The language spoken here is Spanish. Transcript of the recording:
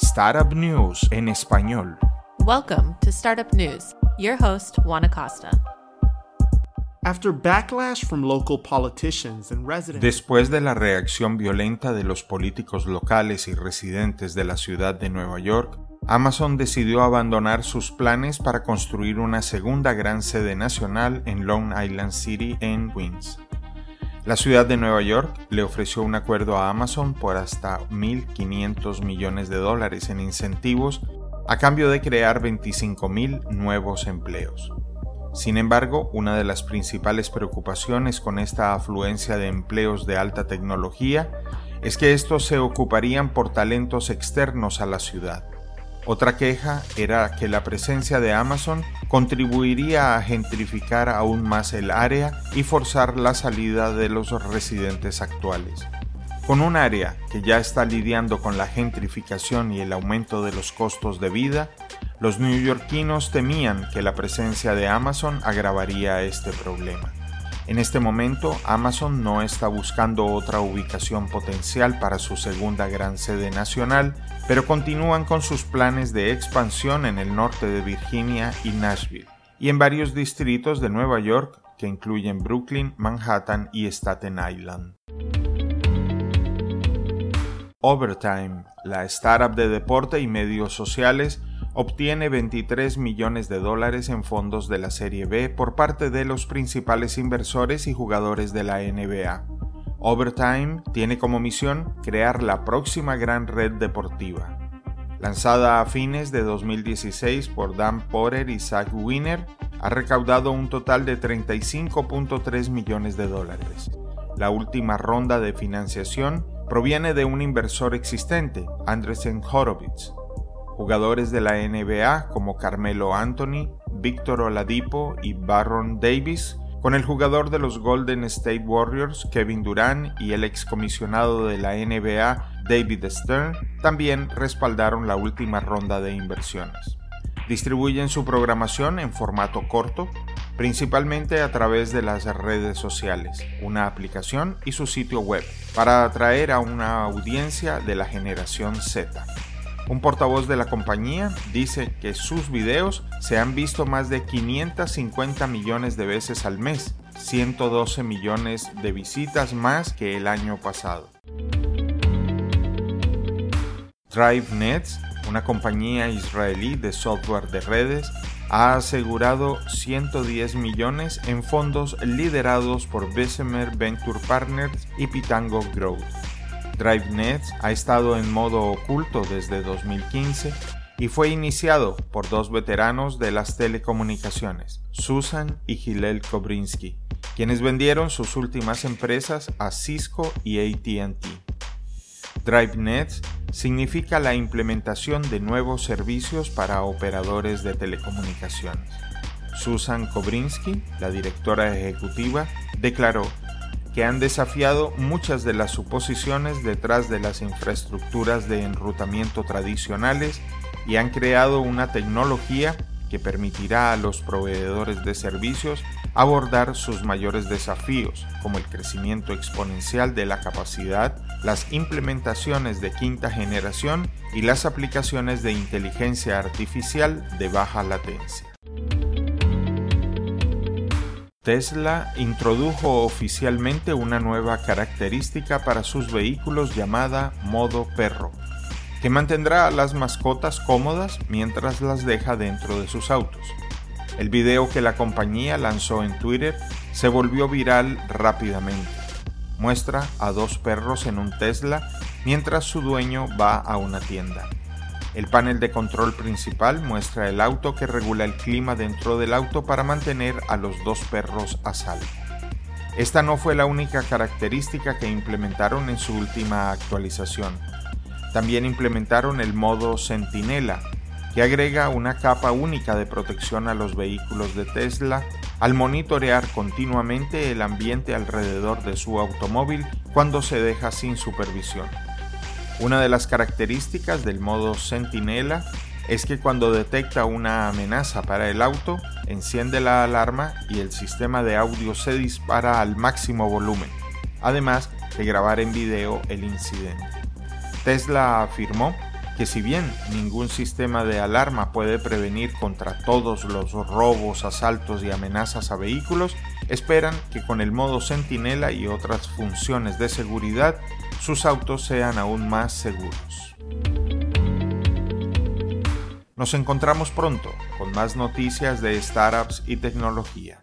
Startup News en español. Welcome to Startup News. Your host, Juan Acosta. After backlash from local politicians and residents. Después de la reacción violenta de los políticos locales y residentes de la ciudad de Nueva York, Amazon decidió abandonar sus planes para construir una segunda gran sede nacional en Long Island City en Queens. La ciudad de Nueva York le ofreció un acuerdo a Amazon por hasta 1.500 millones de dólares en incentivos a cambio de crear 25.000 nuevos empleos. Sin embargo, una de las principales preocupaciones con esta afluencia de empleos de alta tecnología es que estos se ocuparían por talentos externos a la ciudad. Otra queja era que la presencia de Amazon contribuiría a gentrificar aún más el área y forzar la salida de los residentes actuales. Con un área que ya está lidiando con la gentrificación y el aumento de los costos de vida, los neoyorquinos temían que la presencia de Amazon agravaría este problema. En este momento, Amazon no está buscando otra ubicación potencial para su segunda gran sede nacional, pero continúan con sus planes de expansión en el norte de Virginia y Nashville, y en varios distritos de Nueva York que incluyen Brooklyn, Manhattan y Staten Island. Overtime, la startup de deporte y medios sociales, obtiene 23 millones de dólares en fondos de la Serie B por parte de los principales inversores y jugadores de la NBA. Overtime tiene como misión crear la próxima gran red deportiva. Lanzada a fines de 2016 por Dan Porter y Zach Wiener, ha recaudado un total de 35.3 millones de dólares. La última ronda de financiación proviene de un inversor existente, Andresen Horowitz, Jugadores de la NBA como Carmelo Anthony, Víctor Oladipo y Baron Davis, con el jugador de los Golden State Warriors Kevin Durant y el excomisionado de la NBA David Stern, también respaldaron la última ronda de inversiones. Distribuyen su programación en formato corto, principalmente a través de las redes sociales, una aplicación y su sitio web, para atraer a una audiencia de la generación Z. Un portavoz de la compañía dice que sus videos se han visto más de 550 millones de veces al mes, 112 millones de visitas más que el año pasado. DriveNets, una compañía israelí de software de redes, ha asegurado 110 millones en fondos liderados por Bessemer Venture Partners y Pitango Growth. DriveNet ha estado en modo oculto desde 2015 y fue iniciado por dos veteranos de las telecomunicaciones, Susan y Hillel Kobrinsky, quienes vendieron sus últimas empresas a Cisco y ATT. DriveNet significa la implementación de nuevos servicios para operadores de telecomunicaciones. Susan Kobrinsky, la directora ejecutiva, declaró que han desafiado muchas de las suposiciones detrás de las infraestructuras de enrutamiento tradicionales y han creado una tecnología que permitirá a los proveedores de servicios abordar sus mayores desafíos, como el crecimiento exponencial de la capacidad, las implementaciones de quinta generación y las aplicaciones de inteligencia artificial de baja latencia. Tesla introdujo oficialmente una nueva característica para sus vehículos llamada modo perro, que mantendrá a las mascotas cómodas mientras las deja dentro de sus autos. El video que la compañía lanzó en Twitter se volvió viral rápidamente. Muestra a dos perros en un Tesla mientras su dueño va a una tienda. El panel de control principal muestra el auto que regula el clima dentro del auto para mantener a los dos perros a salvo. Esta no fue la única característica que implementaron en su última actualización. También implementaron el modo Centinela, que agrega una capa única de protección a los vehículos de Tesla al monitorear continuamente el ambiente alrededor de su automóvil cuando se deja sin supervisión. Una de las características del modo Centinela es que cuando detecta una amenaza para el auto, enciende la alarma y el sistema de audio se dispara al máximo volumen, además de grabar en video el incidente. Tesla afirmó que si bien ningún sistema de alarma puede prevenir contra todos los robos, asaltos y amenazas a vehículos, esperan que con el modo Centinela y otras funciones de seguridad sus autos sean aún más seguros. Nos encontramos pronto con más noticias de startups y tecnología.